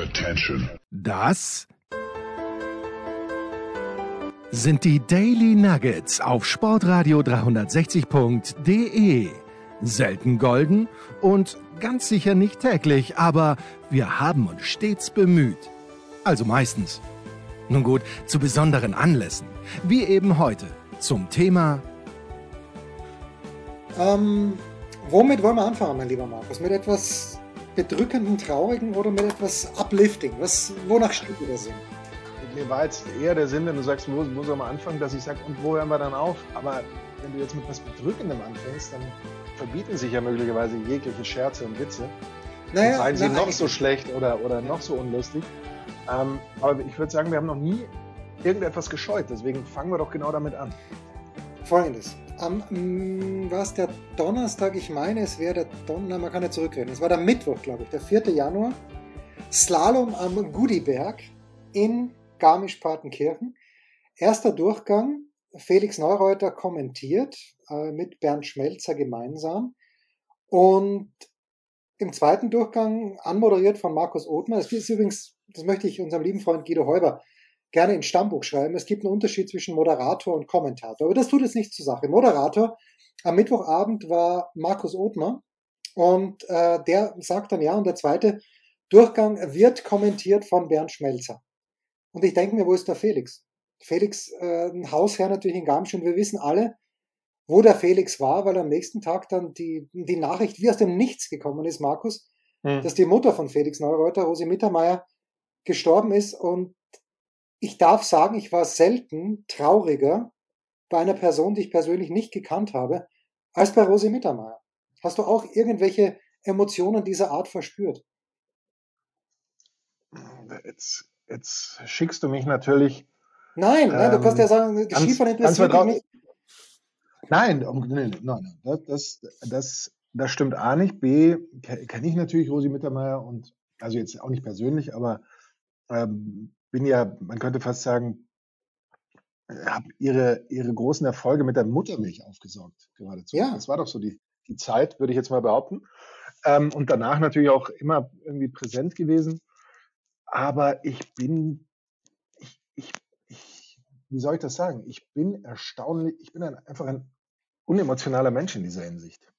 Attention. Das sind die Daily Nuggets auf Sportradio 360.de. Selten golden und ganz sicher nicht täglich, aber wir haben uns stets bemüht. Also meistens. Nun gut, zu besonderen Anlässen, wie eben heute zum Thema Ähm, womit wollen wir anfangen, mein lieber Markus? Mit etwas bedrückenden, traurigen oder mit etwas uplifting? Was, wonach steht ihr da Sinn? Mir war jetzt eher der Sinn, wenn du sagst, wo, wo soll man anfangen, dass ich sage, und wo hören wir dann auf? Aber wenn du jetzt mit was Bedrückendem anfängst, dann verbieten sich ja möglicherweise jegliche Scherze und Witze. Naja, und seien sie noch so schlecht oder, oder noch so unlustig. Ähm, aber ich würde sagen, wir haben noch nie irgendetwas gescheut. Deswegen fangen wir doch genau damit an. Folgendes. Am, mm, war es der Donnerstag? Ich meine, es wäre der Donnerstag, man kann ja zurückreden. Es war der Mittwoch, glaube ich, der 4. Januar. Slalom am Gudiberg in Garmisch-Partenkirchen. Erster Durchgang, Felix Neureuter kommentiert äh, mit Bernd Schmelzer gemeinsam. Und im zweiten Durchgang, anmoderiert von Markus Othmer, das ist übrigens, das möchte ich unserem lieben Freund Guido Heuber gerne ins Stammbuch schreiben. Es gibt einen Unterschied zwischen Moderator und Kommentator. Aber das tut jetzt nichts zur Sache. Moderator am Mittwochabend war Markus Othmer und äh, der sagt dann ja, und der zweite Durchgang wird kommentiert von Bernd Schmelzer. Und ich denke mir, wo ist der Felix? Felix, äh, ein Hausherr natürlich in Garmisch und wir wissen alle, wo der Felix war, weil am nächsten Tag dann die, die Nachricht wie aus dem Nichts gekommen ist, Markus, Hm. dass die Mutter von Felix Neureuter, Rosi Mittermeier, gestorben ist. Und ich darf sagen, ich war selten trauriger bei einer Person, die ich persönlich nicht gekannt habe, als bei Rosi Mittermeier. Hast du auch irgendwelche Emotionen dieser Art verspürt? Jetzt, jetzt schickst du mich natürlich. Nein, nein, du Ähm, kannst ja sagen, das ganz- Skifahren interessiert dich nicht. Nein, nee, nein, nein, das, das, das, stimmt A nicht. B ke- kenne ich natürlich Rosi Mittermeier und also jetzt auch nicht persönlich, aber ähm, bin ja, man könnte fast sagen, habe ihre, ihre großen Erfolge mit der Muttermilch aufgesaugt, geradezu. Ja. Das war doch so die, die Zeit, würde ich jetzt mal behaupten. Ähm, und danach natürlich auch immer irgendwie präsent gewesen. Aber ich bin, ich, ich, ich, wie soll ich das sagen? Ich bin erstaunlich, ich bin ein, einfach ein unemotionaler Mensch in dieser Hinsicht.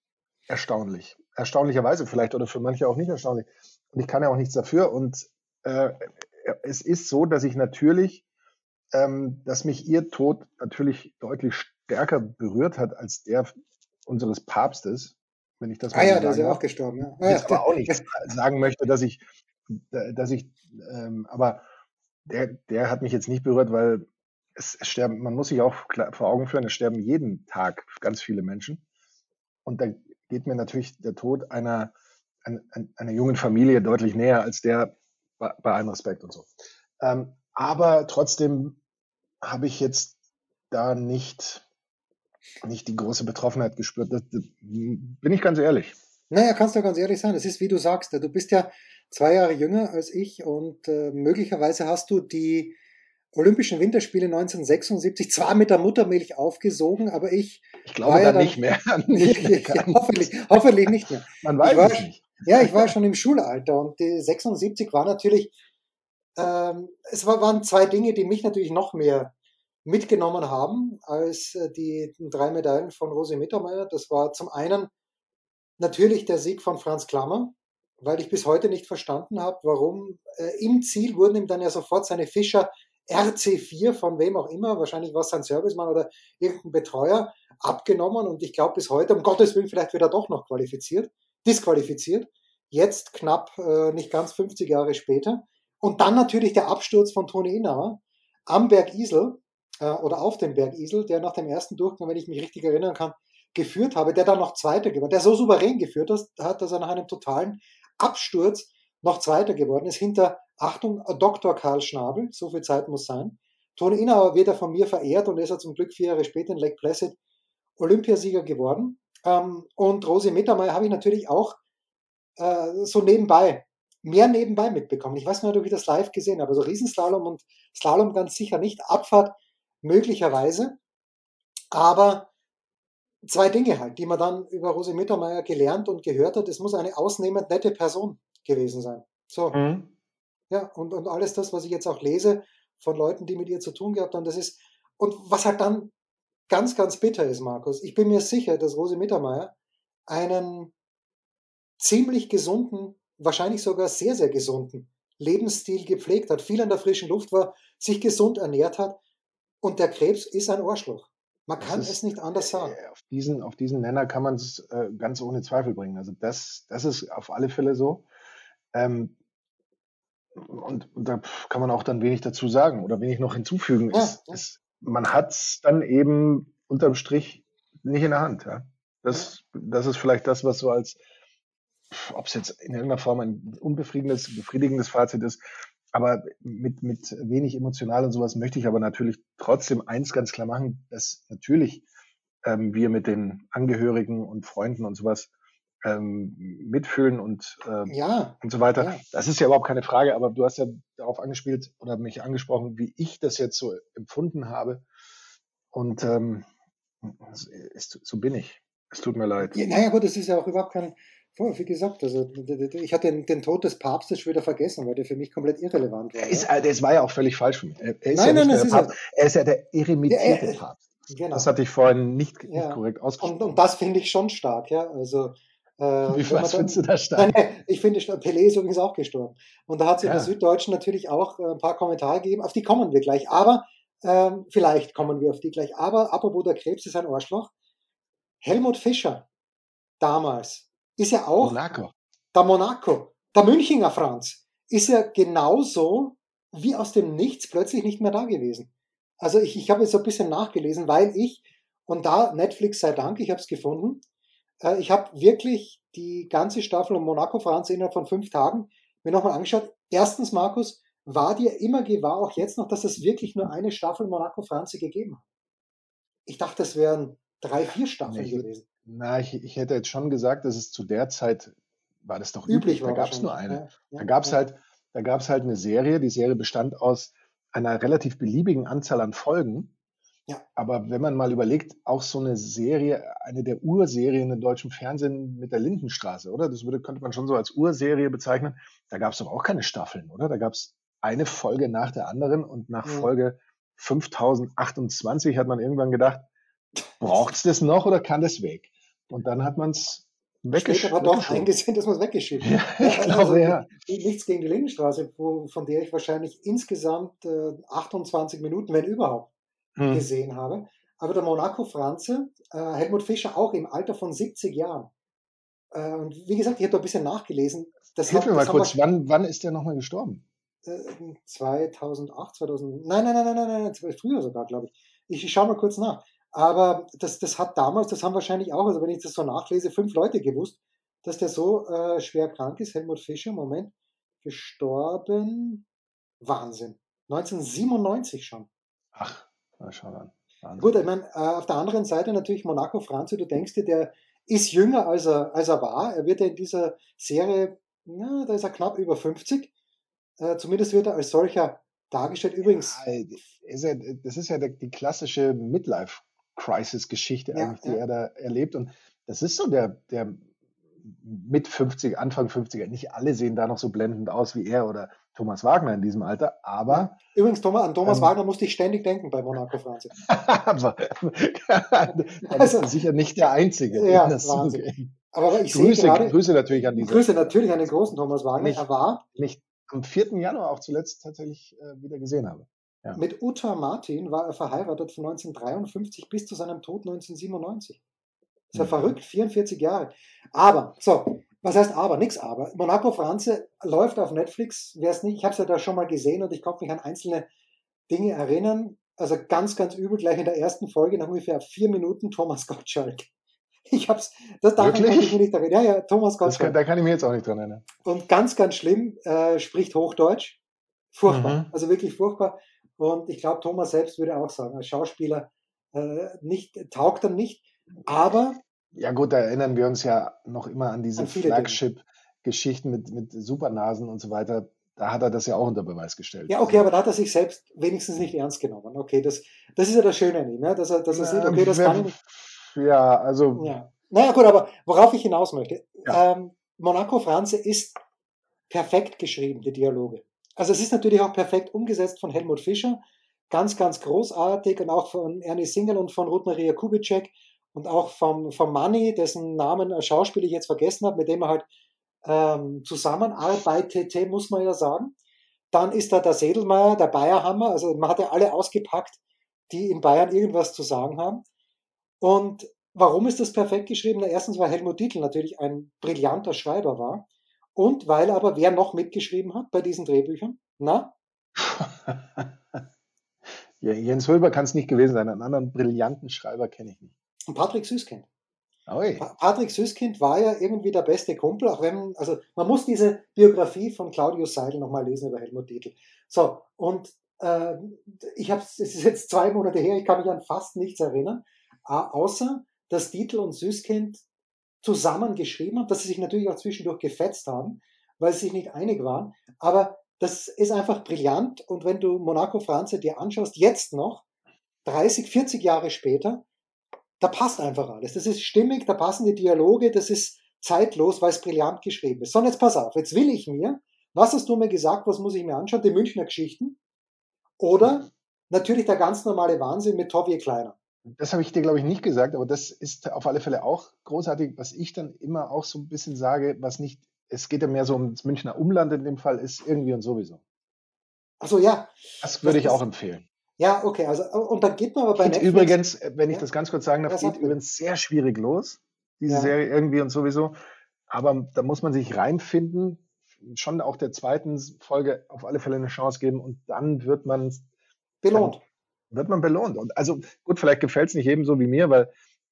Erstaunlich. Erstaunlicherweise vielleicht oder für manche auch nicht erstaunlich. Und ich kann ja auch nichts dafür. Und äh, es ist so, dass ich natürlich, ähm, dass mich ihr Tod natürlich deutlich stärker berührt hat als der unseres Papstes, wenn ich das Ah ja, so der ist ja auch gestorben. Ja. Ah, ja. aber auch nicht sagen möchte, dass ich, dass ich, ähm, aber der, der hat mich jetzt nicht berührt, weil es, es sterben, man muss sich auch vor Augen führen, es sterben jeden Tag ganz viele Menschen. Und da geht mir natürlich der Tod einer, einer, einer jungen Familie deutlich näher als der bei, bei allem Respekt und so. Ähm, aber trotzdem habe ich jetzt da nicht, nicht die große Betroffenheit gespürt. Das, das, bin ich ganz ehrlich. Naja, kannst du ganz ehrlich sein. Es ist, wie du sagst, du bist ja zwei Jahre jünger als ich und äh, möglicherweise hast du die Olympischen Winterspiele 1976 zwar mit der Muttermilch aufgesogen, aber ich, Ich glaube War ja dann nicht mehr. nicht mehr ganz. hoffentlich, hoffentlich nicht mehr. Man weiß Ich war- es nicht. Ja, ich war schon im Schulalter und die 76 war natürlich, ähm, es war, waren zwei Dinge, die mich natürlich noch mehr mitgenommen haben als äh, die drei Medaillen von Rosi Mittermeier. Das war zum einen natürlich der Sieg von Franz Klammer, weil ich bis heute nicht verstanden habe, warum äh, im Ziel wurden ihm dann ja sofort seine Fischer RC4 von wem auch immer, wahrscheinlich war es sein Servicemann oder irgendein Betreuer, abgenommen und ich glaube bis heute, um Gottes Willen, vielleicht wird er doch noch qualifiziert, disqualifiziert. Jetzt knapp äh, nicht ganz 50 Jahre später. Und dann natürlich der Absturz von Toni Innauer am Berg Isel äh, oder auf dem Berg Isel, der nach dem ersten Durchgang, wenn ich mich richtig erinnern kann, geführt habe, der dann noch Zweiter geworden, der so souverän geführt hat, dass er nach einem totalen Absturz noch Zweiter geworden ist, hinter, Achtung, Dr. Karl Schnabel, so viel Zeit muss sein. Toni Innauer wird er von mir verehrt und ist er zum Glück vier Jahre später in Lake Placid Olympiasieger geworden. Ähm, und Rosi Mittermeier habe ich natürlich auch äh, so nebenbei, mehr nebenbei mitbekommen. Ich weiß nicht, ob ich das live gesehen habe. Also Riesenslalom und Slalom ganz sicher nicht. Abfahrt möglicherweise. Aber zwei Dinge halt, die man dann über Rosi Mittermeier gelernt und gehört hat. Es muss eine ausnehmend nette Person gewesen sein. So. Mhm. Ja, und, und alles das, was ich jetzt auch lese von Leuten, die mit ihr zu tun gehabt haben, das ist, und was halt dann ganz, ganz bitter ist, Markus, ich bin mir sicher, dass Rose Mittermeier einen ziemlich gesunden, wahrscheinlich sogar sehr, sehr gesunden Lebensstil gepflegt hat, viel an der frischen Luft war, sich gesund ernährt hat und der Krebs ist ein Ohrschloch. Man kann ist, es nicht anders sagen. Äh, auf diesen, auf diesen Nenner kann man es äh, ganz ohne Zweifel bringen. Also das, das ist auf alle Fälle so. Ähm, und, und, da kann man auch dann wenig dazu sagen oder wenig noch hinzufügen. Ja, es, ja. Es, man hat es dann eben unterm Strich nicht in der Hand. Ja? Das, das ist vielleicht das, was so als, ob es jetzt in irgendeiner Form ein unbefriedigendes, befriedigendes Fazit ist, aber mit, mit wenig emotional und sowas möchte ich aber natürlich trotzdem eins ganz klar machen, dass natürlich ähm, wir mit den Angehörigen und Freunden und sowas ähm, mitfühlen und, äh, ja, und so weiter. Ja. Das ist ja überhaupt keine Frage, aber du hast ja darauf angespielt oder mich angesprochen, wie ich das jetzt so empfunden habe. Und ähm, ist, so bin ich. Es tut mir leid. Ja, naja, aber das ist ja auch überhaupt kein, wie gesagt, also ich hatte den, den, Tod des Papstes schon wieder vergessen, weil der für mich komplett irrelevant war. Ist, ja. Äh, das war ja auch völlig falsch für mich. Er ist, nein, ja, nein, nicht der Papst, er ist ja der irremitierte ja, Papst. Genau. Das hatte ich vorhin nicht, nicht korrekt ausgesprochen. Und, und das finde ich schon stark, ja. Also Wie, was findest du da stark? Nein, ich finde, Pelé ist übrigens auch gestorben. Und da hat es ja. in der Süddeutschen natürlich auch äh, ein paar Kommentare gegeben, auf die kommen wir gleich. Aber ähm, vielleicht kommen wir auf die gleich. Aber apropos der Krebs ist ein Arschloch. Helmut Fischer damals ist ja auch Monaco. der Monaco, der Münchinger Franz, ist ja genauso wie aus dem Nichts plötzlich nicht mehr da gewesen. Also ich, ich habe jetzt so ein bisschen nachgelesen, weil ich, und da Netflix sei Dank, ich habe es gefunden, äh, ich habe wirklich die ganze Staffel um Monaco Franz innerhalb von fünf Tagen mir nochmal angeschaut. Erstens, Markus, war dir immer gewahr, auch jetzt noch, dass es wirklich nur eine Staffel Monaco Franzi gegeben hat? Ich dachte, es wären drei, vier Staffeln nee, gewesen. Na, ich, ich hätte jetzt schon gesagt, dass es zu der Zeit war das doch üblich. üblich da gab es nur eine. Ja, ja, da gab es ja. halt, da gab es halt eine Serie. Die Serie bestand aus einer relativ beliebigen Anzahl an Folgen. Ja. Aber wenn man mal überlegt, auch so eine Serie, eine der Urserien im deutschen Fernsehen mit der Lindenstraße, oder? Das würde, könnte man schon so als Urserie bezeichnen. Da gab es doch auch keine Staffeln, oder? Da gab es eine Folge nach der anderen und nach mhm. Folge 5028 hat man irgendwann gedacht, braucht es das noch oder kann das weg? Und dann hat man es weggeschickt. aber doch eingesehen, dass man es weggeschickt hat. Ja, ich glaube, also, ja. Nichts gegen die Lindenstraße, wo, von der ich wahrscheinlich insgesamt äh, 28 Minuten, wenn überhaupt, hm. gesehen habe. Aber der Monaco Franze, äh, Helmut Fischer auch im Alter von 70 Jahren. Äh, und wie gesagt, ich habe da ein bisschen nachgelesen. Das Hilf hat, mir mal kurz, wann, wann ist der nochmal gestorben? 2008, 2000, nein, nein, nein, nein, nein, nein, früher sogar, glaube ich. Ich, ich schaue mal kurz nach. Aber das, das hat damals, das haben wahrscheinlich auch, also wenn ich das so nachlese, fünf Leute gewusst, dass der so äh, schwer krank ist. Helmut Fischer, Moment, gestorben, Wahnsinn. 1997 schon. Ach, na, schau an. Wahnsinn. Gut, ich meine, äh, auf der anderen Seite natürlich Monaco Franzi, du denkst dir, der ist jünger als er, als er war. Er wird ja in dieser Serie, ja, da ist er knapp über 50. Äh, zumindest wird er als solcher dargestellt. Übrigens. Ja, ist ja, das ist ja die klassische Midlife-Crisis-Geschichte ja, die er da erlebt. Und das ist so der, der mit 50, Anfang 50er. Nicht alle sehen da noch so blendend aus wie er oder Thomas Wagner in diesem Alter, aber. Übrigens, Thomas, an Thomas ähm, Wagner musste ich ständig denken bei Monaco Franz. aber also, ist sicher nicht der Einzige. Ja, Wahnsinn. Aber ich Grüße, gerade, Grüße natürlich an diese. Grüße natürlich an den großen Thomas Wagner. Nicht, er war. Nicht am 4. Januar auch zuletzt tatsächlich äh, wieder gesehen habe. Ja. Mit Uta Martin war er verheiratet von 1953 bis zu seinem Tod 1997. Ist ja mhm. verrückt, 44 Jahre. Aber, so, was heißt aber? Nix aber. Monaco Franze läuft auf Netflix. Wer es nicht, ich habe es ja da schon mal gesehen und ich konnte mich an einzelne Dinge erinnern. Also ganz, ganz übel, gleich in der ersten Folge, nach ungefähr vier Minuten Thomas Gottschalk. Ich hab's, das daran kann ich mich nicht erinnern. Ja, ja, Thomas Gottschalk. Kann, da kann ich mich jetzt auch nicht dran erinnern. Und ganz, ganz schlimm, äh, spricht Hochdeutsch. Furchtbar. Mhm. Also wirklich furchtbar. Und ich glaube, Thomas selbst würde auch sagen, als Schauspieler äh, nicht, taugt er nicht. Aber. Ja, gut, da erinnern wir uns ja noch immer an diese Flagship-Geschichten mit, mit Supernasen und so weiter. Da hat er das ja auch unter Beweis gestellt. Ja, okay, aber da hat er sich selbst wenigstens nicht ernst genommen. Okay, das, das ist ja das Schöne an ihm, ja? dass er, dass er sieht, okay, das kann ja, also. Ja. Naja, gut, aber worauf ich hinaus möchte, ja. ähm, Monaco Franze ist perfekt geschrieben, die Dialoge. Also es ist natürlich auch perfekt umgesetzt von Helmut Fischer. Ganz, ganz großartig und auch von Ernie Singel und von Ruth Maria Kubitschek und auch vom, vom Manni, dessen Namen Schauspieler ich jetzt vergessen habe, mit dem er halt ähm, zusammenarbeitete, muss man ja sagen. Dann ist da der Sedelmeier, der Bayerhammer, also man hat ja alle ausgepackt, die in Bayern irgendwas zu sagen haben. Und warum ist das perfekt geschrieben? Erstens, weil Helmut Dietl natürlich ein brillanter Schreiber war. Und weil aber wer noch mitgeschrieben hat bei diesen Drehbüchern? Na? ja, Jens Hölber kann es nicht gewesen sein. Einen anderen brillanten Schreiber kenne ich nicht. Und Patrick Süßkind. Oi. Patrick Süßkind war ja irgendwie der beste Kumpel, auch wenn, also man muss diese Biografie von Claudius Seidel nochmal lesen über Helmut Dietl. So, und äh, ich habe, es ist jetzt zwei Monate her, ich kann mich an fast nichts erinnern, außer dass Dietl und Süßkind zusammen geschrieben haben, dass sie sich natürlich auch zwischendurch gefetzt haben, weil sie sich nicht einig waren. Aber das ist einfach brillant. Und wenn du Monaco Franze dir anschaust, jetzt noch, 30, 40 Jahre später, da passt einfach alles. Das ist stimmig, da passen die Dialoge, das ist zeitlos, weil es brillant geschrieben ist. So, und jetzt pass auf, jetzt will ich mir, was hast du mir gesagt, was muss ich mir anschauen? Die Münchner Geschichten oder natürlich der ganz normale Wahnsinn mit Tovie Kleiner. Das habe ich dir, glaube ich, nicht gesagt, aber das ist auf alle Fälle auch großartig, was ich dann immer auch so ein bisschen sage, was nicht, es geht ja mehr so ums Münchner Umland in dem Fall, ist irgendwie und sowieso. Achso, ja. Das würde das ich auch empfehlen. Ja, okay, also und dann geht man aber bei geht Netflix. Übrigens, wenn ich ja? das ganz kurz sagen darf, geht übrigens sehr schwierig los, diese ja. Serie irgendwie und sowieso. Aber da muss man sich reinfinden, schon auch der zweiten Folge auf alle Fälle eine Chance geben und dann wird man belohnt wird man belohnt. Und also gut, vielleicht gefällt es nicht jedem so wie mir, weil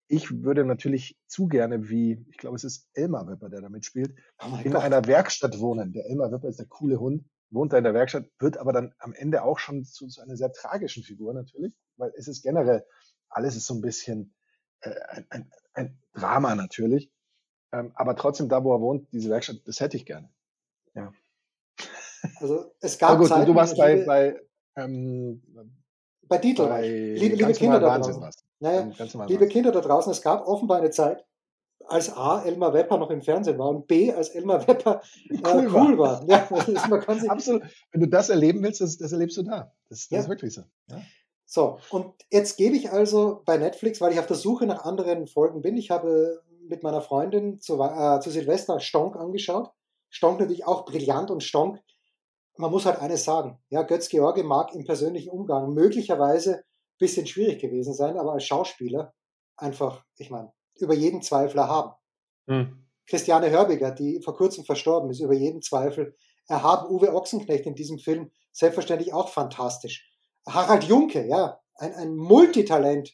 ich würde natürlich zu gerne, wie, ich glaube, es ist Elmar Wepper, der da mitspielt, oh in Gott. einer Werkstatt wohnen. Der Elmar Wepper ist der coole Hund, wohnt da in der Werkstatt, wird aber dann am Ende auch schon zu, zu einer sehr tragischen Figur natürlich, weil es ist generell, alles ist so ein bisschen äh, ein, ein, ein Drama natürlich. Ähm, aber trotzdem, da wo er wohnt, diese Werkstatt, das hätte ich gerne. Ja. Also es gab aber gut, Zeiten, du warst bei, bei ähm, bei Dietl bei liebe, liebe Kinder da draußen. Naja, liebe Kinder da draußen, es gab offenbar eine Zeit, als A. Elmar Wepper noch im Fernsehen war und B. als Elmar Wepper äh, cool, cool, war. war. Ja, man kann sich Absolut. Wenn du das erleben willst, das, das erlebst du da. Das, das ja. ist wirklich so. Ja? So, und jetzt gebe ich also bei Netflix, weil ich auf der Suche nach anderen Folgen bin, ich habe mit meiner Freundin zu, äh, zu Silvester Stonk angeschaut. Stonk natürlich auch brillant und Stonk man muss halt eines sagen. Ja, Götz George mag im persönlichen Umgang möglicherweise ein bisschen schwierig gewesen sein, aber als Schauspieler einfach, ich meine, über jeden Zweifel erhaben. Hm. Christiane Hörbiger, die vor kurzem verstorben ist, über jeden Zweifel erhaben. Uwe Ochsenknecht in diesem Film selbstverständlich auch fantastisch. Harald Junke, ja, ein, ein Multitalent,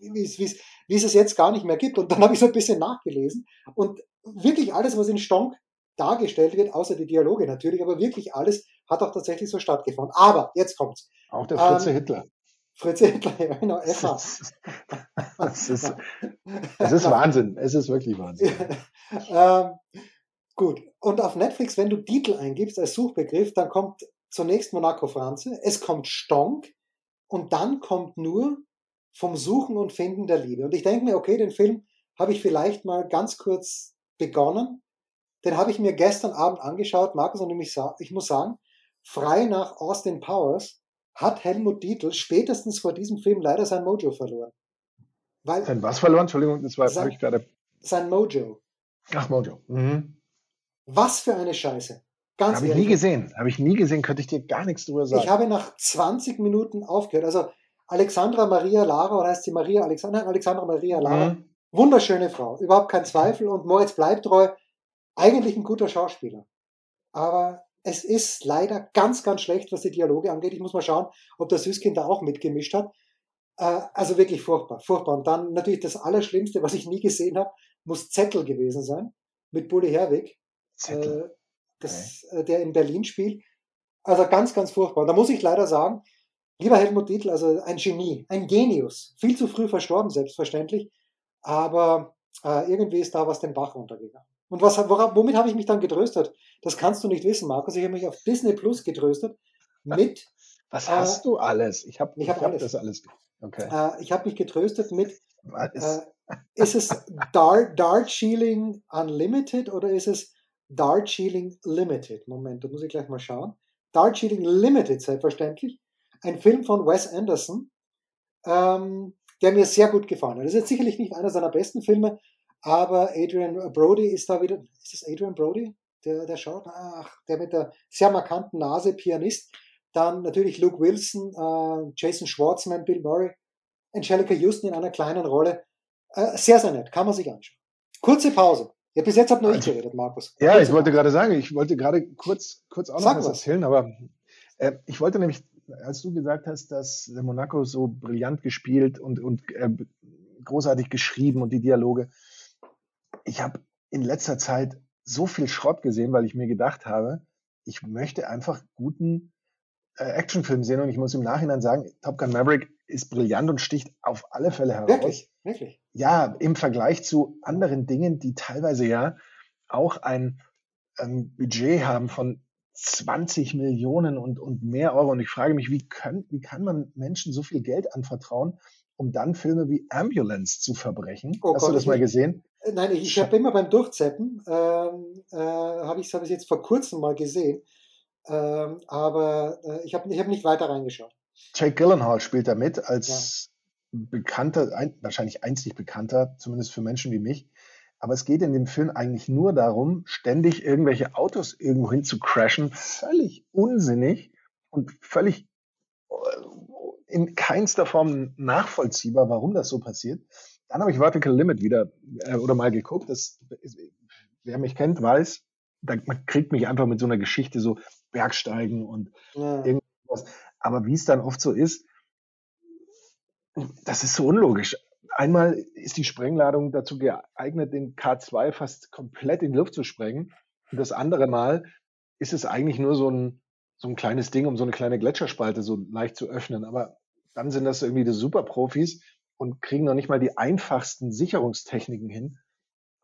wie es es jetzt gar nicht mehr gibt. Und dann habe ich so ein bisschen nachgelesen. Und wirklich alles, was in Stonk dargestellt wird, außer die Dialoge natürlich, aber wirklich alles hat auch tatsächlich so stattgefunden. Aber jetzt kommt's. Auch der Fritze ähm, Hitler. Hitler, ja, genau, FH. Das ist, das ist Wahnsinn. Es ist wirklich Wahnsinn. ähm, gut. Und auf Netflix, wenn du Titel eingibst als Suchbegriff, dann kommt zunächst Monaco Franze, es kommt Stonk und dann kommt nur vom Suchen und Finden der Liebe. Und ich denke mir, okay, den Film habe ich vielleicht mal ganz kurz begonnen den habe ich mir gestern Abend angeschaut, Markus, und ich, ich muss sagen, frei nach Austin Powers hat Helmut Dietl spätestens vor diesem Film leider sein Mojo verloren. Weil sein was verloren? Entschuldigung, das war sein, ich gerade. Sein Mojo. Ach, Mojo. Mhm. Was für eine Scheiße. Ganz Habe ich nie gesehen. Habe ich nie gesehen, könnte ich dir gar nichts drüber sagen. Ich habe nach 20 Minuten aufgehört. Also Alexandra Maria Lara, oder heißt sie Maria Alexandra? Alexandra Maria Lara. Mhm. Wunderschöne Frau, überhaupt kein Zweifel. Und Moritz bleibt treu eigentlich ein guter Schauspieler. Aber es ist leider ganz, ganz schlecht, was die Dialoge angeht. Ich muss mal schauen, ob der Süßkind da auch mitgemischt hat. Äh, also wirklich furchtbar, furchtbar. Und dann natürlich das Allerschlimmste, was ich nie gesehen habe, muss Zettel gewesen sein mit Bully Herwig, äh, das, okay. Äh, der in Berlin spielt. Also ganz, ganz furchtbar. Und da muss ich leider sagen, lieber Helmut Dietl, also ein Genie, ein Genius, viel zu früh verstorben, selbstverständlich. Aber äh, irgendwie ist da was den Bach runtergegangen. Und was, worauf, womit habe ich mich dann getröstet? Das kannst du nicht wissen, Markus. Ich habe mich auf Disney Plus getröstet mit. Was äh, hast du alles? Ich habe ich hab, ich hab das alles. Okay. Äh, ich habe mich getröstet mit. Äh, ist es Dart, Dart Shielding Unlimited oder ist es Dart Shielding Limited? Moment, da muss ich gleich mal schauen. Darjeeling Limited, selbstverständlich. Ein Film von Wes Anderson, ähm, der mir sehr gut gefallen hat. Das ist jetzt sicherlich nicht einer seiner besten Filme, aber Adrian Brody ist da wieder. Ist das Adrian Brody? Der, der schaut, ach, der mit der sehr markanten Nase, Pianist. Dann natürlich Luke Wilson, äh, Jason Schwartzman, Bill Murray, Angelica Houston in einer kleinen Rolle. Äh, sehr, sehr nett, kann man sich anschauen. Kurze Pause. Ja, bis jetzt habt nur ich also, geredet, Markus. Ja, Kurze ich wollte Pause. gerade sagen, ich wollte gerade kurz, kurz auch noch was, was erzählen, aber äh, ich wollte nämlich, als du gesagt hast, dass Monaco so brillant gespielt und, und äh, großartig geschrieben und die Dialoge, ich habe in letzter Zeit so viel Schrott gesehen, weil ich mir gedacht habe, ich möchte einfach guten äh, Actionfilm sehen und ich muss im Nachhinein sagen, Top Gun Maverick ist brillant und sticht auf alle Fälle heraus. Wirklich, wirklich. Ja, im Vergleich zu anderen Dingen, die teilweise ja auch ein ähm, Budget haben von 20 Millionen und, und mehr Euro. Und ich frage mich, wie, können, wie kann man Menschen so viel Geld anvertrauen, um dann Filme wie Ambulance zu verbrechen? Oh Hast Gott, du das mal gesehen? Äh, nein, ich, ich habe immer beim Durchzeppen, ähm, äh, habe ich es jetzt vor kurzem mal gesehen, ähm, aber äh, ich habe ich hab nicht weiter reingeschaut. Jake Gyllenhaal spielt da mit als ja. bekannter, ein, wahrscheinlich einzig bekannter, zumindest für Menschen wie mich. Aber es geht in dem Film eigentlich nur darum, ständig irgendwelche Autos irgendwo hin zu crashen. Völlig unsinnig und völlig äh, in keinster Form nachvollziehbar, warum das so passiert. Dann habe ich Vertical Limit wieder äh, oder mal geguckt. Das, wer mich kennt, weiß, da, man kriegt mich einfach mit so einer Geschichte so Bergsteigen und ja. irgendwas. Aber wie es dann oft so ist, das ist so unlogisch. Einmal ist die Sprengladung dazu geeignet, den K2 fast komplett in die Luft zu sprengen. Und das andere Mal ist es eigentlich nur so ein, so ein kleines Ding, um so eine kleine Gletscherspalte so leicht zu öffnen. Aber dann sind das irgendwie die Superprofis und kriegen noch nicht mal die einfachsten Sicherungstechniken hin.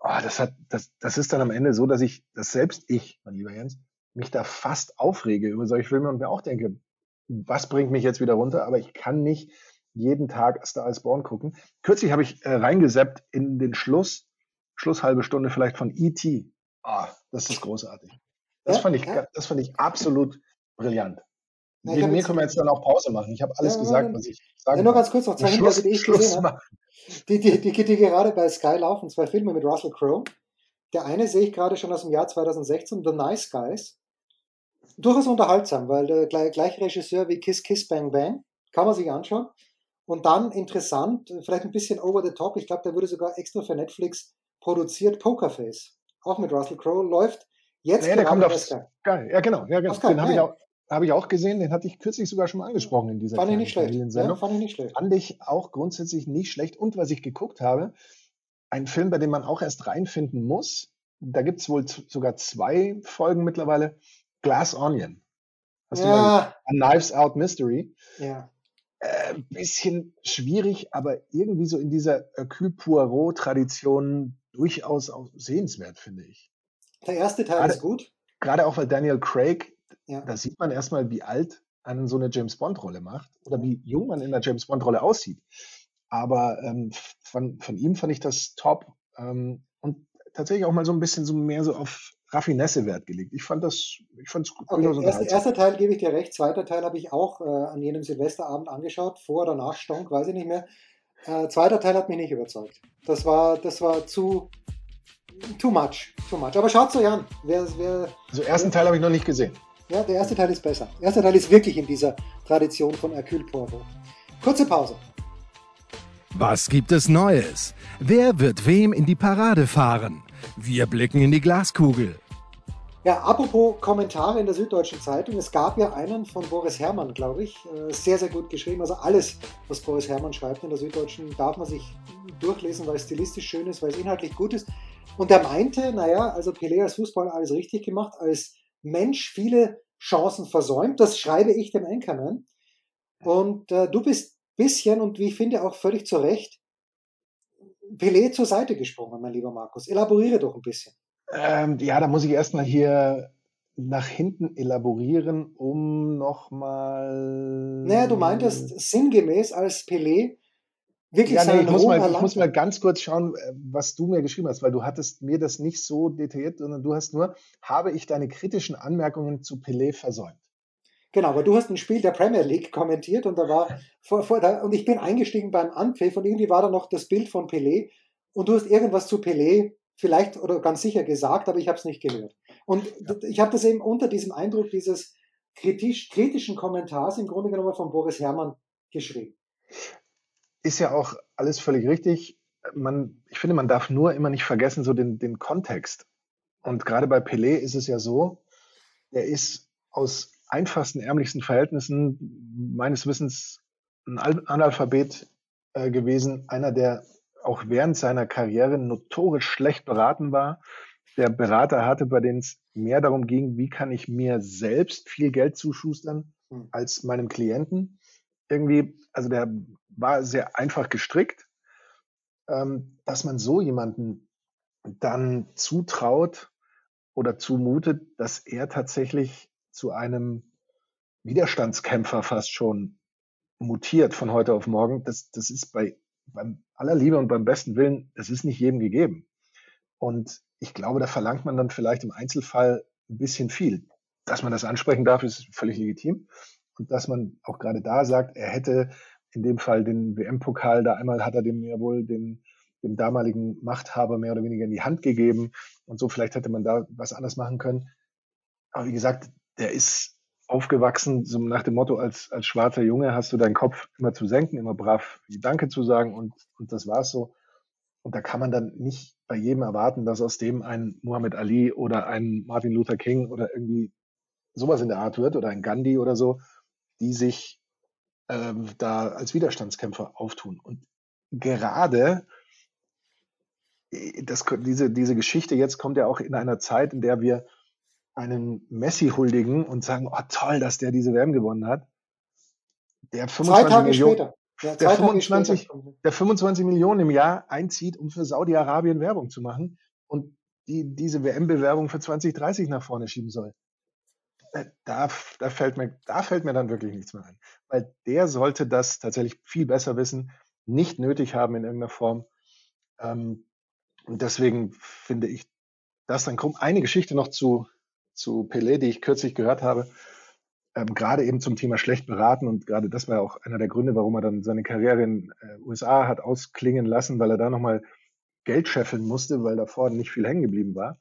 Oh, das, hat, das, das ist dann am Ende so, dass ich, dass selbst ich, mein lieber Jens, mich da fast aufrege über solche Filme und mir auch denke, was bringt mich jetzt wieder runter? Aber ich kann nicht jeden Tag Star is Born gucken. Kürzlich habe ich äh, reingeseppt in den Schluss, Schluss halbe Stunde vielleicht von E.T. Ah, das ist großartig. Das, ja, fand ich, ja. das fand ich absolut brillant. Ja, Wegen mir können wir jetzt dann auch Pause machen. Ich habe alles ja, gesagt, was ich sagen ja, Nur ganz kurz noch zwei Hinweise, die ich gesehen habe. Die, die, die, die gerade bei Sky laufen, zwei Filme mit Russell Crowe. Der eine sehe ich gerade schon aus dem Jahr 2016, The Nice Guys durchaus unterhaltsam, weil der gleiche Regisseur wie Kiss Kiss Bang Bang kann man sich anschauen. Und dann interessant, vielleicht ein bisschen over the top, ich glaube, der wurde sogar extra für Netflix produziert, Pokerface. Auch mit Russell Crowe, läuft jetzt. Ja, der kommt auf Sky. Ja, genau, ja, genau. Den habe ich, auch, hab ich auch gesehen, den hatte ich kürzlich sogar schon mal angesprochen in dieser Fand ich nicht schlecht. Ja, fand ich nicht schlecht. Fand ich auch grundsätzlich nicht schlecht. Und was ich geguckt habe, ein Film, bei dem man auch erst reinfinden muss, da gibt es wohl sogar zwei Folgen mittlerweile, Glass Onion. Hast ja. du mal A Knives Out Mystery? Ja. Äh, bisschen schwierig, aber irgendwie so in dieser Hercule Poirot-Tradition durchaus auch sehenswert, finde ich. Der erste Teil gerade, ist gut. Gerade auch, weil Daniel Craig, ja. da sieht man erstmal, wie alt einen so eine James Bond-Rolle macht oder wie jung man in der James Bond-Rolle aussieht. Aber ähm, von, von ihm fand ich das top ähm, und tatsächlich auch mal so ein bisschen so mehr so auf Raffinesse Wert gelegt. Ich fand das, ich fand es gut. Okay, erster, erster Teil gebe ich dir recht, zweiter Teil habe ich auch äh, an jenem Silvesterabend angeschaut, vor oder nach Stonk, weiß ich nicht mehr. Äh, zweiter Teil hat mich nicht überzeugt. Das war, das war zu, too much, too much. Aber schaut euch an. Wer, wer, also ersten Teil habe ich noch nicht gesehen. Ja, der erste Teil ist besser. Der erste Teil ist wirklich in dieser Tradition von Hercule Poirot. Kurze Pause. Was gibt es Neues? Wer wird wem in die Parade fahren? Wir blicken in die Glaskugel. Ja, apropos Kommentare in der Süddeutschen Zeitung. Es gab ja einen von Boris Herrmann, glaube ich. Äh, sehr, sehr gut geschrieben. Also alles, was Boris Herrmann schreibt in der Süddeutschen, darf man sich durchlesen, weil es stilistisch schön ist, weil es inhaltlich gut ist. Und er meinte, naja, also Pelé als Fußballer alles richtig gemacht, als Mensch viele Chancen versäumt. Das schreibe ich dem Anchorman. Und äh, du bist bisschen und wie ich finde auch völlig zu Recht Pelé zur Seite gesprungen, mein lieber Markus. Elaboriere doch ein bisschen. Ähm, ja, da muss ich erstmal hier nach hinten elaborieren, um nochmal. Naja, du meintest sinngemäß als Pelé wirklich ja, nee, ich muss, mal, ich muss mal ganz kurz schauen, äh, was du mir geschrieben hast, weil du hattest mir das nicht so detailliert, sondern du hast nur, habe ich deine kritischen Anmerkungen zu Pelé versäumt? Genau, aber du hast ein Spiel der Premier League kommentiert und da war vor, vor da, und ich bin eingestiegen beim Anpfiff und irgendwie war da noch das Bild von Pelé und du hast irgendwas zu Pelé vielleicht oder ganz sicher gesagt, aber ich habe es nicht gehört. Und ja. ich habe das eben unter diesem Eindruck dieses kritisch, kritischen Kommentars im Grunde genommen von Boris Herrmann geschrieben. Ist ja auch alles völlig richtig. Man, ich finde, man darf nur immer nicht vergessen, so den, den Kontext. Und gerade bei Pelé ist es ja so, er ist aus einfachsten, ärmlichsten Verhältnissen meines Wissens ein Analphabet äh, gewesen, einer, der auch während seiner Karriere notorisch schlecht beraten war, der Berater hatte, bei denen es mehr darum ging, wie kann ich mir selbst viel Geld zuschustern hm. als meinem Klienten. Irgendwie, also der war sehr einfach gestrickt, ähm, dass man so jemanden dann zutraut oder zumutet, dass er tatsächlich zu einem Widerstandskämpfer fast schon mutiert von heute auf morgen. Das, das ist bei beim aller Liebe und beim besten Willen, das ist nicht jedem gegeben. Und ich glaube, da verlangt man dann vielleicht im Einzelfall ein bisschen viel. Dass man das ansprechen darf, ist völlig legitim. Und dass man auch gerade da sagt, er hätte in dem Fall den WM-Pokal, da einmal hat er dem ja wohl den, dem damaligen Machthaber mehr oder weniger in die Hand gegeben. Und so vielleicht hätte man da was anders machen können. Aber wie gesagt, der ist aufgewachsen, so nach dem Motto, als, als schwarzer Junge hast du deinen Kopf immer zu senken, immer brav Danke zu sagen und, und das war's so. Und da kann man dann nicht bei jedem erwarten, dass aus dem ein Muhammad Ali oder ein Martin Luther King oder irgendwie sowas in der Art wird oder ein Gandhi oder so, die sich ähm, da als Widerstandskämpfer auftun. Und gerade äh, das, diese, diese Geschichte jetzt kommt ja auch in einer Zeit, in der wir einen Messi huldigen und sagen, oh toll, dass der diese WM gewonnen hat. Der 25 Millionen, ja, der, 25, der 25 Millionen im Jahr einzieht, um für Saudi-Arabien Werbung zu machen und die diese WM-Bewerbung für 2030 nach vorne schieben soll. Da, da, fällt mir, da fällt mir dann wirklich nichts mehr ein. Weil der sollte das tatsächlich viel besser wissen, nicht nötig haben in irgendeiner Form. Ähm, und deswegen finde ich das dann kommt eine Geschichte noch zu, zu Pelé, die ich kürzlich gehört habe, ähm, gerade eben zum Thema schlecht beraten und gerade das war auch einer der Gründe, warum er dann seine Karriere in äh, USA hat ausklingen lassen, weil er da nochmal Geld scheffeln musste, weil davor nicht viel hängen geblieben war.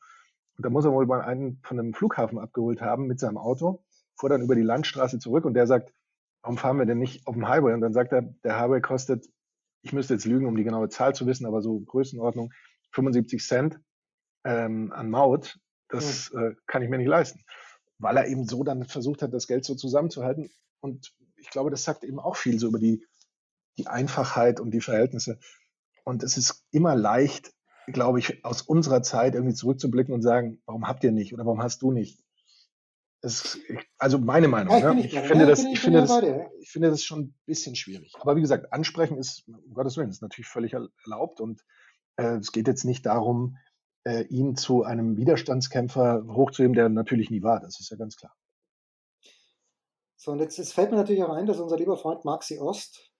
Und da muss er wohl mal einen von einem Flughafen abgeholt haben mit seinem Auto, fuhr dann über die Landstraße zurück und der sagt, warum fahren wir denn nicht auf dem Highway? Und dann sagt er, der Highway kostet, ich müsste jetzt lügen, um die genaue Zahl zu wissen, aber so Größenordnung 75 Cent ähm, an Maut. Das mhm. äh, kann ich mir nicht leisten. Weil er eben so dann versucht hat, das Geld so zusammenzuhalten. Und ich glaube, das sagt eben auch viel so über die, die Einfachheit und die Verhältnisse. Und es ist immer leicht, glaube ich, aus unserer Zeit irgendwie zurückzublicken und sagen, warum habt ihr nicht oder warum hast du nicht? Das, also meine Meinung. Ja, ich, ich, finde das, ich, finde das, ich finde das schon ein bisschen schwierig. Aber wie gesagt, ansprechen ist, um Gottes Willen, ist natürlich völlig erlaubt und äh, es geht jetzt nicht darum, äh, ihn zu einem Widerstandskämpfer hochzuheben, der natürlich nie war. Das ist ja ganz klar. So, und jetzt, jetzt fällt mir natürlich auch ein, dass unser lieber Freund Maxi Ost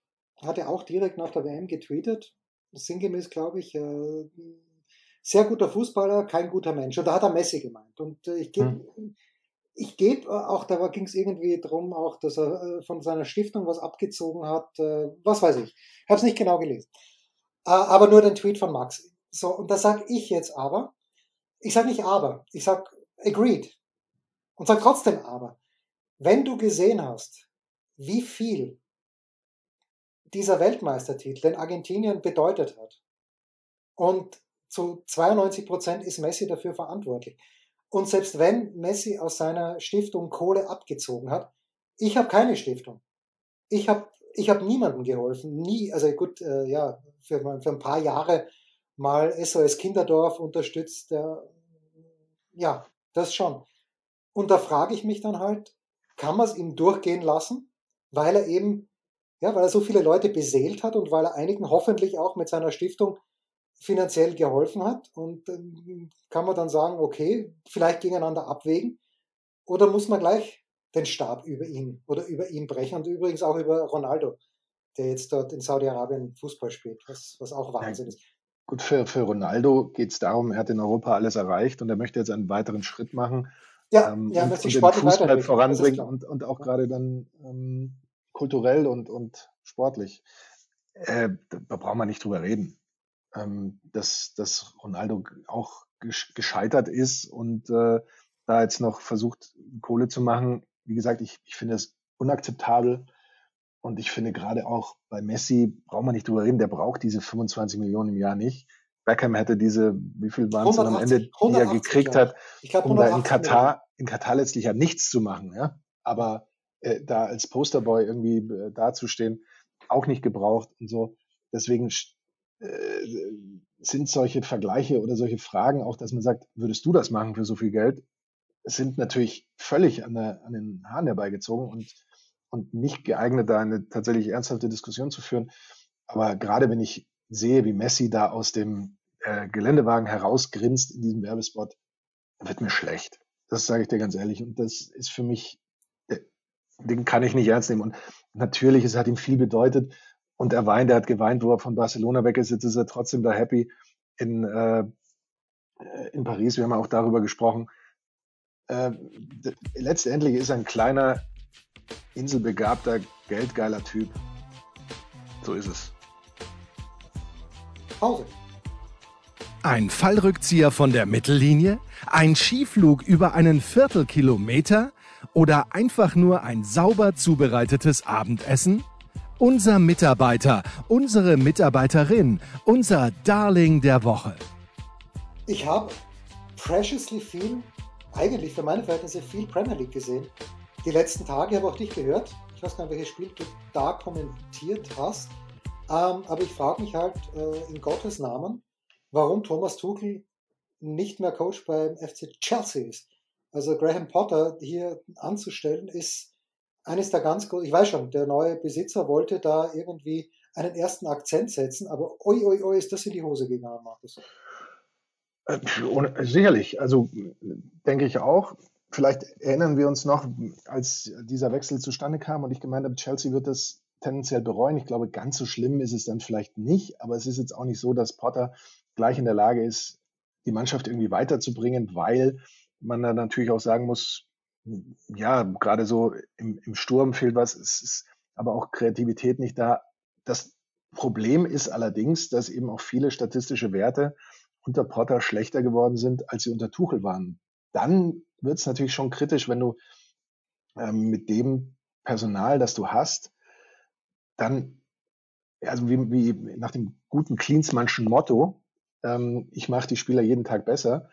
hat ja auch direkt nach der WM getweetet, sinngemäß glaube ich, äh, sehr guter Fußballer, kein guter Mensch. Und da hat er Messi gemeint. Und äh, ich gebe hm. ich gebe äh, auch, da ging es irgendwie darum, auch, dass er äh, von seiner Stiftung was abgezogen hat, äh, was weiß ich. Ich habe es nicht genau gelesen. Äh, aber nur den Tweet von Maxi. So, und da sage ich jetzt aber, ich sage nicht aber, ich sage agreed. Und sage trotzdem aber, wenn du gesehen hast, wie viel dieser Weltmeistertitel in Argentinien bedeutet hat, und zu 92 Prozent ist Messi dafür verantwortlich. Und selbst wenn Messi aus seiner Stiftung Kohle abgezogen hat, ich habe keine Stiftung. Ich habe ich hab niemandem geholfen. Nie, also gut, äh, ja, für, für ein paar Jahre mal SOS Kinderdorf unterstützt. Der, ja, das schon. Und da frage ich mich dann halt, kann man es ihm durchgehen lassen, weil er eben, ja, weil er so viele Leute beseelt hat und weil er einigen hoffentlich auch mit seiner Stiftung finanziell geholfen hat. Und ähm, kann man dann sagen, okay, vielleicht gegeneinander abwägen. Oder muss man gleich den Stab über ihn oder über ihn brechen und übrigens auch über Ronaldo, der jetzt dort in Saudi-Arabien Fußball spielt, was, was auch Wahnsinn ist. Gut, für, für Ronaldo geht es darum, er hat in Europa alles erreicht und er möchte jetzt einen weiteren Schritt machen. ja, ähm, ja, und, und den Fußball voranbringen und, und auch gerade dann ähm, kulturell und, und sportlich. Äh, da braucht man nicht drüber reden. Ähm, dass, dass Ronaldo auch gescheitert ist und äh, da jetzt noch versucht, Kohle zu machen. Wie gesagt, ich, ich finde es unakzeptabel. Und ich finde gerade auch bei Messi braucht man nicht drüber reden, der braucht diese 25 Millionen im Jahr nicht. Beckham hätte diese, wie viel waren es am Ende, die er gekriegt ja. hat, glaub, um da in Katar, in Katar letztlich ja nichts zu machen, ja. Aber äh, da als Posterboy irgendwie äh, dazustehen, auch nicht gebraucht und so. Deswegen äh, sind solche Vergleiche oder solche Fragen auch, dass man sagt, würdest du das machen für so viel Geld, sind natürlich völlig an, der, an den Haaren herbeigezogen und, und nicht geeignet, da eine tatsächlich ernsthafte Diskussion zu führen. Aber gerade wenn ich sehe, wie Messi da aus dem äh, Geländewagen herausgrinst in diesem Werbespot, wird mir schlecht. Das sage ich dir ganz ehrlich. Und das ist für mich, den kann ich nicht ernst nehmen. Und natürlich, es hat ihm viel bedeutet. Und er weint, er hat geweint, wo er von Barcelona weg ist. Jetzt ist er trotzdem da happy in, äh, in Paris. Wir haben auch darüber gesprochen. Äh, letztendlich ist er ein kleiner, inselbegabter, geldgeiler Typ. So ist es. Pause. Ein Fallrückzieher von der Mittellinie? Ein Skiflug über einen Viertelkilometer? Oder einfach nur ein sauber zubereitetes Abendessen? Unser Mitarbeiter, unsere Mitarbeiterin, unser Darling der Woche. Ich habe preciously viel, eigentlich für meine Verhältnisse viel Premier League gesehen. Die letzten Tage habe auch dich gehört. Ich weiß gar nicht, welches Spiel du da kommentiert hast. Ähm, aber ich frage mich halt äh, in Gottes Namen, warum Thomas Tuchel nicht mehr Coach beim FC Chelsea ist. Also Graham Potter hier anzustellen, ist eines der ganz großen, ich weiß schon, der neue Besitzer wollte da irgendwie einen ersten Akzent setzen, aber oi, oi, oi, ist das in die Hose gegangen, Markus. Äh, sicherlich, also denke ich auch. Vielleicht erinnern wir uns noch, als dieser Wechsel zustande kam und ich gemeint habe, Chelsea wird das tendenziell bereuen. Ich glaube, ganz so schlimm ist es dann vielleicht nicht, aber es ist jetzt auch nicht so, dass Potter gleich in der Lage ist, die Mannschaft irgendwie weiterzubringen, weil man da natürlich auch sagen muss, ja, gerade so im, im Sturm fehlt was, es ist aber auch Kreativität nicht da. Das Problem ist allerdings, dass eben auch viele statistische Werte unter Potter schlechter geworden sind, als sie unter Tuchel waren. Dann wird es natürlich schon kritisch, wenn du ähm, mit dem Personal, das du hast, dann, also wie, wie nach dem guten Klinsmannschen Motto, ähm, ich mache die Spieler jeden Tag besser,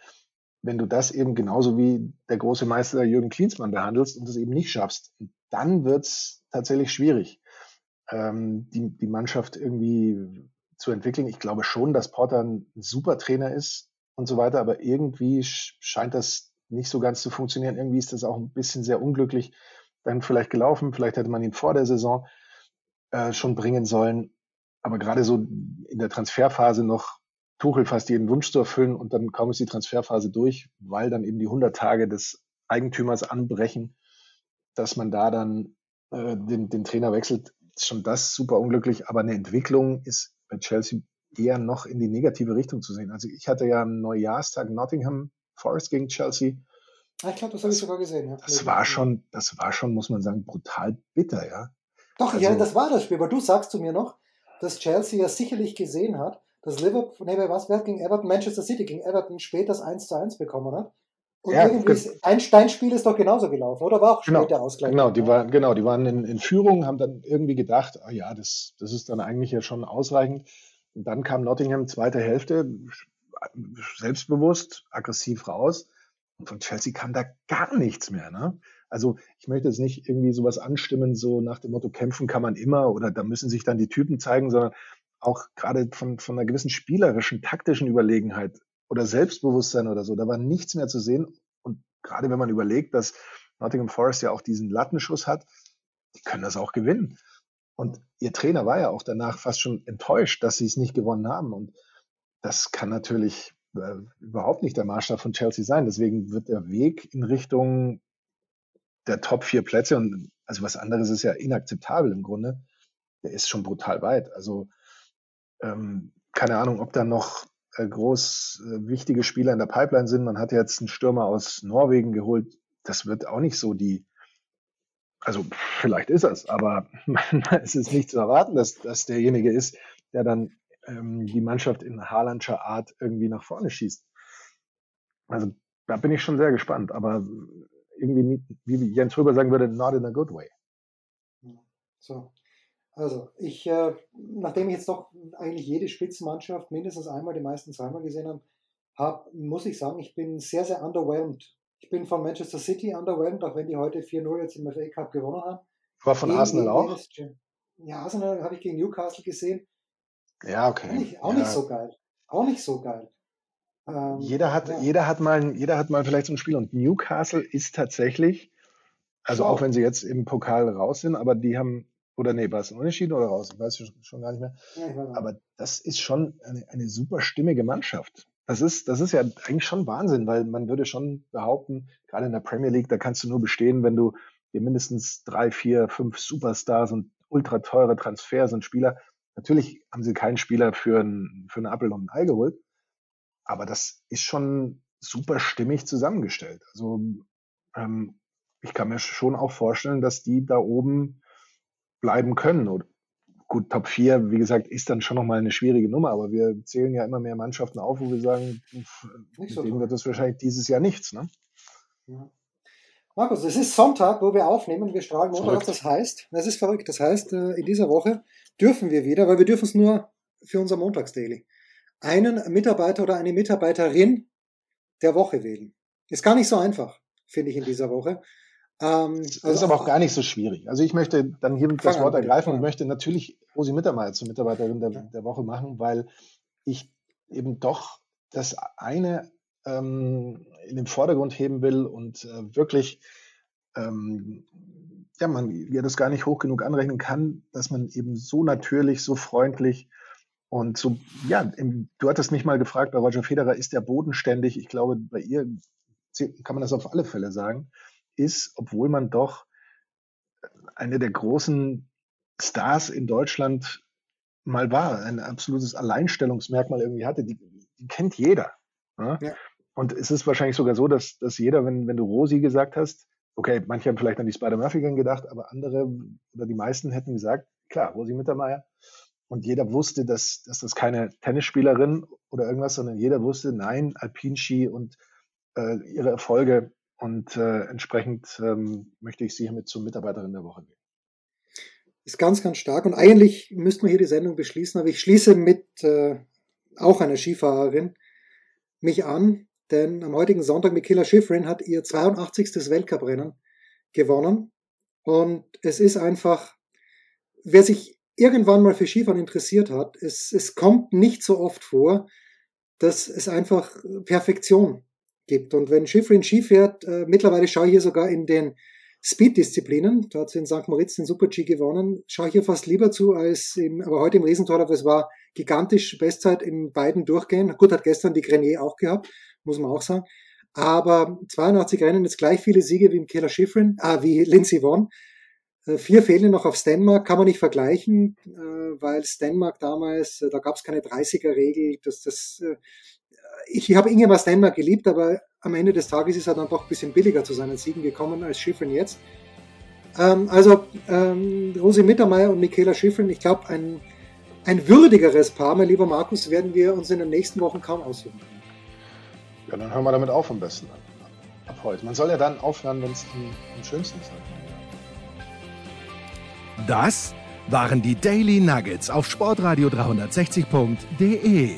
wenn du das eben genauso wie der große Meister Jürgen Klinsmann behandelst und das eben nicht schaffst, dann wird's tatsächlich schwierig, ähm, die, die Mannschaft irgendwie zu entwickeln. Ich glaube schon, dass Porter ein super Trainer ist und so weiter, aber irgendwie scheint das nicht so ganz zu funktionieren. Irgendwie ist das auch ein bisschen sehr unglücklich dann vielleicht gelaufen. Vielleicht hätte man ihn vor der Saison äh, schon bringen sollen. Aber gerade so in der Transferphase noch Tuchel fast jeden Wunsch zu erfüllen und dann kaum ist die Transferphase durch, weil dann eben die 100 Tage des Eigentümers anbrechen, dass man da dann äh, den, den Trainer wechselt, ist schon das super unglücklich. Aber eine Entwicklung ist bei Chelsea eher noch in die negative Richtung zu sehen. Also ich hatte ja am Neujahrstag Nottingham Forest gegen Chelsea. Ah, ich glaube, das habe ich sogar gesehen. Ja. Das war schon, das war schon, muss man sagen, brutal bitter, ja. Doch, also, ja, das war das Spiel. Aber du sagst zu mir noch, dass Chelsea ja sicherlich gesehen hat, dass Liverpool, nee, was, wer gegen Everton, Manchester City gegen Everton später das 1 zu 1 bekommen hat. Und ja, irgendwie ist, ein Steinspiel ist doch genauso gelaufen, oder war auch genau, später Ausgleich? Genau, die waren, genau, die waren in, in Führung, haben dann irgendwie gedacht, ah ja, das, das ist dann eigentlich ja schon ausreichend. Und dann kam Nottingham zweite Hälfte, selbstbewusst, aggressiv raus. Und von Chelsea kam da gar nichts mehr. Ne? Also ich möchte jetzt nicht irgendwie sowas anstimmen, so nach dem Motto, kämpfen kann man immer oder da müssen sich dann die Typen zeigen, sondern auch gerade von, von einer gewissen spielerischen, taktischen Überlegenheit oder Selbstbewusstsein oder so, da war nichts mehr zu sehen. Und gerade wenn man überlegt, dass Nottingham Forest ja auch diesen Lattenschuss hat, die können das auch gewinnen. Und ihr Trainer war ja auch danach fast schon enttäuscht, dass sie es nicht gewonnen haben. Und das kann natürlich äh, überhaupt nicht der Maßstab von Chelsea sein. Deswegen wird der Weg in Richtung der Top vier Plätze und also was anderes ist ja inakzeptabel im Grunde. Der ist schon brutal weit. Also ähm, keine Ahnung, ob da noch äh, groß äh, wichtige Spieler in der Pipeline sind. Man hat jetzt einen Stürmer aus Norwegen geholt, das wird auch nicht so die, also vielleicht ist es, aber es ist nicht zu erwarten, dass, dass derjenige ist, der dann ähm, die Mannschaft in Haalandscher Art irgendwie nach vorne schießt. Also da bin ich schon sehr gespannt, aber irgendwie, nicht, wie Jens Röber sagen würde, not in a good way. So. Also, ich, äh, nachdem ich jetzt doch eigentlich jede Spitzenmannschaft mindestens einmal, die meisten zweimal gesehen habe, hab, muss ich sagen, ich bin sehr, sehr underwhelmed. Ich bin von Manchester City underwhelmed, auch wenn die heute 4-0 jetzt im FA Cup gewonnen haben. War von gegen, Arsenal auch? Ja, Arsenal habe ich gegen Newcastle gesehen. Ja, okay. Auch nicht, auch ja. nicht so geil. Auch nicht so geil. Ähm, jeder hat, ja. jeder hat mal, jeder hat mal vielleicht so ein Spiel und Newcastle ist tatsächlich, also so. auch wenn sie jetzt im Pokal raus sind, aber die haben, oder nee, war es ein Unentschieden oder raus? Ich weiß schon gar nicht mehr. Aber das ist schon eine, eine super stimmige Mannschaft. Das ist, das ist ja eigentlich schon Wahnsinn, weil man würde schon behaupten, gerade in der Premier League, da kannst du nur bestehen, wenn du dir mindestens drei, vier, fünf Superstars und ultra teure Transfers und Spieler. Natürlich haben sie keinen Spieler für, ein, für einen Apfel und ein Ei geholt, aber das ist schon super stimmig zusammengestellt. Also ähm, ich kann mir schon auch vorstellen, dass die da oben bleiben können. Und gut, Top 4, wie gesagt, ist dann schon nochmal eine schwierige Nummer, aber wir zählen ja immer mehr Mannschaften auf, wo wir sagen, mit so denen wird das wahrscheinlich dieses Jahr nichts. Ne? Ja. Markus, es ist Sonntag, wo wir aufnehmen. Wir strahlen Montag. Das heißt, es ist verrückt. Das heißt, äh, in dieser Woche dürfen wir wieder, weil wir dürfen es nur für unser Montagsdaily einen Mitarbeiter oder eine Mitarbeiterin der Woche wählen. Ist gar nicht so einfach, finde ich, in dieser Woche. Ähm, das also ist aber auch gar nicht so schwierig. Also ich möchte dann hier das Wort ergreifen und möchte natürlich Rosi Mittermeier zur Mitarbeiterin der, der, Woche machen, weil ich eben doch das eine ähm, in den Vordergrund heben will und äh, wirklich ähm, ja, man ja das gar nicht hoch genug anrechnen kann, dass man eben so natürlich, so freundlich und so, ja, du hattest mich mal gefragt, bei Roger Federer ist der bodenständig. Ich glaube, bei ihr kann man das auf alle Fälle sagen, ist, obwohl man doch eine der großen Stars in Deutschland mal war, ein absolutes Alleinstellungsmerkmal irgendwie hatte, die, die kennt jeder. Ja? Ja. Und es ist wahrscheinlich sogar so, dass, dass jeder, wenn, wenn du Rosi gesagt hast, okay, manche haben vielleicht an die Spider-Murphy-Gang gedacht, aber andere oder die meisten hätten gesagt, klar, Rosi Mittermeier, und jeder wusste, dass, dass das keine Tennisspielerin oder irgendwas, sondern jeder wusste, nein, Alpinski und äh, ihre Erfolge. Und äh, entsprechend ähm, möchte ich sie hiermit zur Mitarbeiterin der Woche nehmen. Ist ganz, ganz stark. Und eigentlich müssten wir hier die Sendung beschließen, aber ich schließe mit äh, auch einer Skifahrerin mich an, denn am heutigen Sonntag Michaela Schifrin hat ihr 82. Weltcuprennen gewonnen. Und es ist einfach, wer sich irgendwann mal für Skifahren interessiert hat, es, es kommt nicht so oft vor, dass es einfach Perfektion gibt. Und wenn Schifrin Ski fährt, äh, mittlerweile schaue ich hier sogar in den Speed-Disziplinen, da hat sie in St. Moritz den Super-G gewonnen, schaue ich hier fast lieber zu als im, aber heute im Riesentorlauf, es war gigantisch Bestzeit in beiden Durchgängen. Gut, hat gestern die Grenier auch gehabt, muss man auch sagen. Aber 82 Rennen, jetzt gleich viele Siege wie Michaela Schifrin, ah, wie Lindsey Vonn. Äh, vier fehlen noch auf Stenmark, kann man nicht vergleichen, äh, weil Stenmark damals, äh, da gab es keine 30er-Regel. Das, das, ich habe Ingemar Stenmark geliebt, aber am Ende des Tages ist er dann doch ein bisschen billiger zu seinen Siegen gekommen als Schiffrin jetzt. Ähm, also ähm, Rosi Mittermeier und Michaela Schiffrin, ich glaube, ein, ein würdigeres Paar, mein lieber Markus, werden wir uns in den nächsten Wochen kaum aussuchen können. Ja, dann hören wir damit auf am besten ab heute. Man soll ja dann aufhören, wenn es am, am schönsten ist. Das waren die Daily Nuggets auf Sportradio 360.de.